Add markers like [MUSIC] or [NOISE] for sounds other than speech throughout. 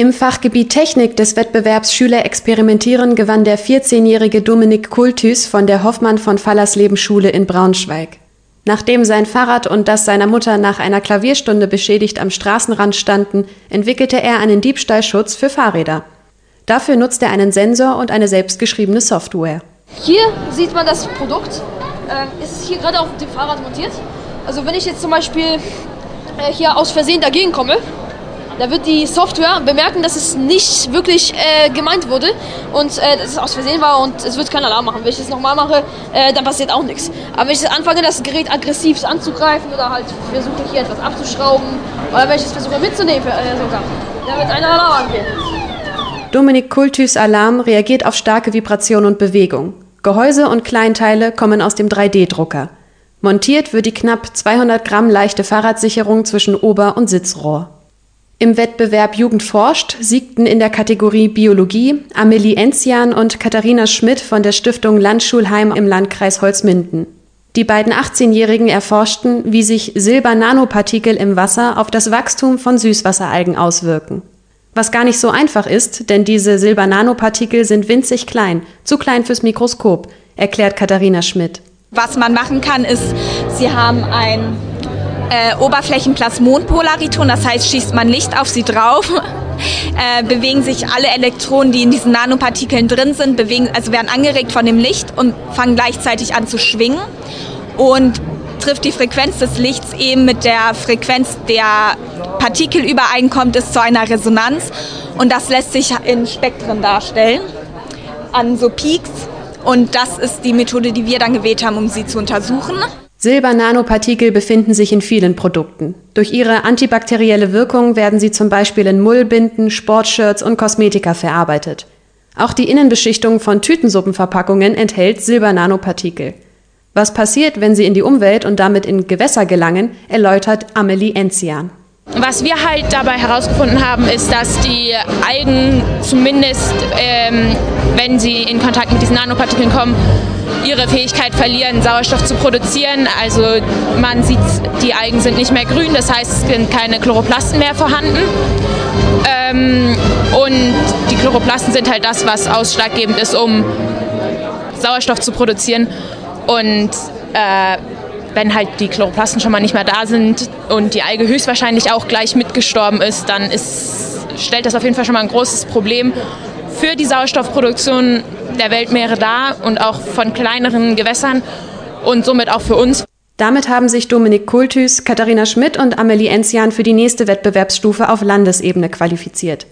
Im Fachgebiet Technik des Wettbewerbs Schüler experimentieren gewann der 14-jährige Dominik Kultys von der Hoffmann von Fallersleben Schule in Braunschweig. Nachdem sein Fahrrad und das seiner Mutter nach einer Klavierstunde beschädigt am Straßenrand standen, entwickelte er einen Diebstahlschutz für Fahrräder. Dafür nutzt er einen Sensor und eine selbstgeschriebene Software. Hier sieht man das Produkt. Ähm, ist hier gerade auf dem Fahrrad montiert. Also wenn ich jetzt zum Beispiel äh, hier aus Versehen dagegen komme, da wird die Software bemerken, dass es nicht wirklich äh, gemeint wurde und äh, dass es aus Versehen war und es wird keinen Alarm machen. Wenn ich es nochmal mache, äh, dann passiert auch nichts. Aber wenn ich anfange, das Gerät aggressiv anzugreifen oder halt versuche hier etwas abzuschrauben oder wenn ich es versuche mitzunehmen äh, sogar, dann wird ein Alarm angehen. Dominik Kultys Alarm reagiert auf starke Vibration und Bewegung. Gehäuse und Kleinteile kommen aus dem 3D-Drucker. Montiert wird die knapp 200 Gramm leichte Fahrradsicherung zwischen Ober- und Sitzrohr. Im Wettbewerb Jugend forscht siegten in der Kategorie Biologie Amelie Enzian und Katharina Schmidt von der Stiftung Landschulheim im Landkreis Holzminden. Die beiden 18-Jährigen erforschten, wie sich Silbernanopartikel im Wasser auf das Wachstum von Süßwasseralgen auswirken. Was gar nicht so einfach ist, denn diese Silbernanopartikel sind winzig klein, zu klein fürs Mikroskop, erklärt Katharina Schmidt. Was man machen kann, ist, sie haben ein äh, Oberflächenplasmonpolariton, das heißt, schießt man Licht auf sie drauf, [LAUGHS] äh, bewegen sich alle Elektronen, die in diesen Nanopartikeln drin sind, bewegen, also werden angeregt von dem Licht und fangen gleichzeitig an zu schwingen und trifft die Frequenz des Lichts eben mit der Frequenz der Partikel übereinkommt, ist zu einer Resonanz. Und das lässt sich in Spektren darstellen, an so Peaks. Und das ist die Methode, die wir dann gewählt haben, um sie zu untersuchen. Silbernanopartikel befinden sich in vielen Produkten. Durch ihre antibakterielle Wirkung werden sie zum Beispiel in Mullbinden, Sportshirts und Kosmetika verarbeitet. Auch die Innenbeschichtung von Tütensuppenverpackungen enthält Silbernanopartikel. Was passiert, wenn sie in die Umwelt und damit in Gewässer gelangen, erläutert Amelie Enzian. Was wir halt dabei herausgefunden haben, ist, dass die Algen zumindest, ähm, wenn sie in Kontakt mit diesen Nanopartikeln kommen, ihre Fähigkeit verlieren, Sauerstoff zu produzieren. Also man sieht, die Algen sind nicht mehr grün, das heißt, es sind keine Chloroplasten mehr vorhanden. Ähm, und die Chloroplasten sind halt das, was ausschlaggebend ist, um Sauerstoff zu produzieren. Und äh, wenn halt die Chloroplasten schon mal nicht mehr da sind und die Alge höchstwahrscheinlich auch gleich mitgestorben ist, dann ist, stellt das auf jeden Fall schon mal ein großes Problem für die Sauerstoffproduktion der Weltmeere dar und auch von kleineren Gewässern und somit auch für uns. Damit haben sich Dominik Kultys, Katharina Schmidt und Amelie Enzian für die nächste Wettbewerbsstufe auf Landesebene qualifiziert.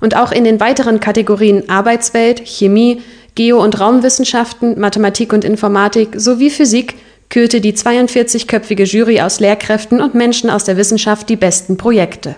Und auch in den weiteren Kategorien Arbeitswelt, Chemie, Geo- und Raumwissenschaften, Mathematik und Informatik sowie Physik kürte die 42-köpfige Jury aus Lehrkräften und Menschen aus der Wissenschaft die besten Projekte.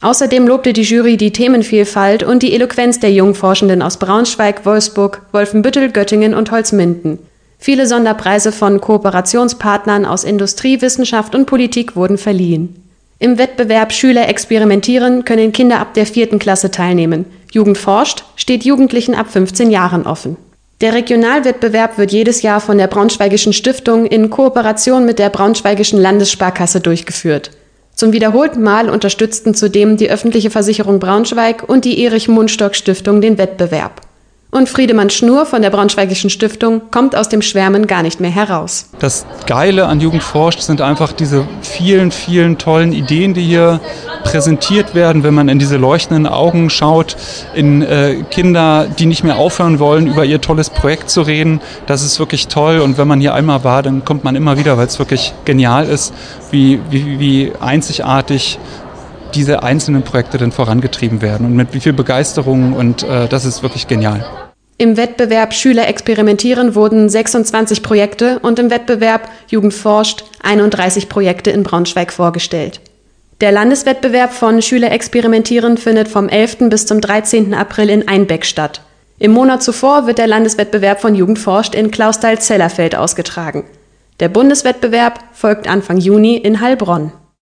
Außerdem lobte die Jury die Themenvielfalt und die Eloquenz der jungen Forschenden aus Braunschweig, Wolfsburg, Wolfenbüttel, Göttingen und Holzminden. Viele Sonderpreise von Kooperationspartnern aus Industrie, Wissenschaft und Politik wurden verliehen. Im Wettbewerb Schüler experimentieren können Kinder ab der vierten Klasse teilnehmen. Jugend forscht steht Jugendlichen ab 15 Jahren offen. Der Regionalwettbewerb wird jedes Jahr von der Braunschweigischen Stiftung in Kooperation mit der Braunschweigischen Landessparkasse durchgeführt. Zum wiederholten Mal unterstützten zudem die öffentliche Versicherung Braunschweig und die Erich Mundstock Stiftung den Wettbewerb. Und Friedemann Schnur von der Braunschweigischen Stiftung kommt aus dem Schwärmen gar nicht mehr heraus. Das Geile an Jugend forscht sind einfach diese vielen, vielen tollen Ideen, die hier präsentiert werden, wenn man in diese leuchtenden Augen schaut, in äh, Kinder, die nicht mehr aufhören wollen, über ihr tolles Projekt zu reden. Das ist wirklich toll. Und wenn man hier einmal war, dann kommt man immer wieder, weil es wirklich genial ist, wie, wie, wie einzigartig diese einzelnen Projekte dann vorangetrieben werden und mit wie viel Begeisterung und äh, das ist wirklich genial. Im Wettbewerb Schüler experimentieren wurden 26 Projekte und im Wettbewerb Jugend forscht 31 Projekte in Braunschweig vorgestellt. Der Landeswettbewerb von Schüler experimentieren findet vom 11. bis zum 13. April in Einbeck statt. Im Monat zuvor wird der Landeswettbewerb von Jugend forscht in Klausthal-Zellerfeld ausgetragen. Der Bundeswettbewerb folgt Anfang Juni in Heilbronn.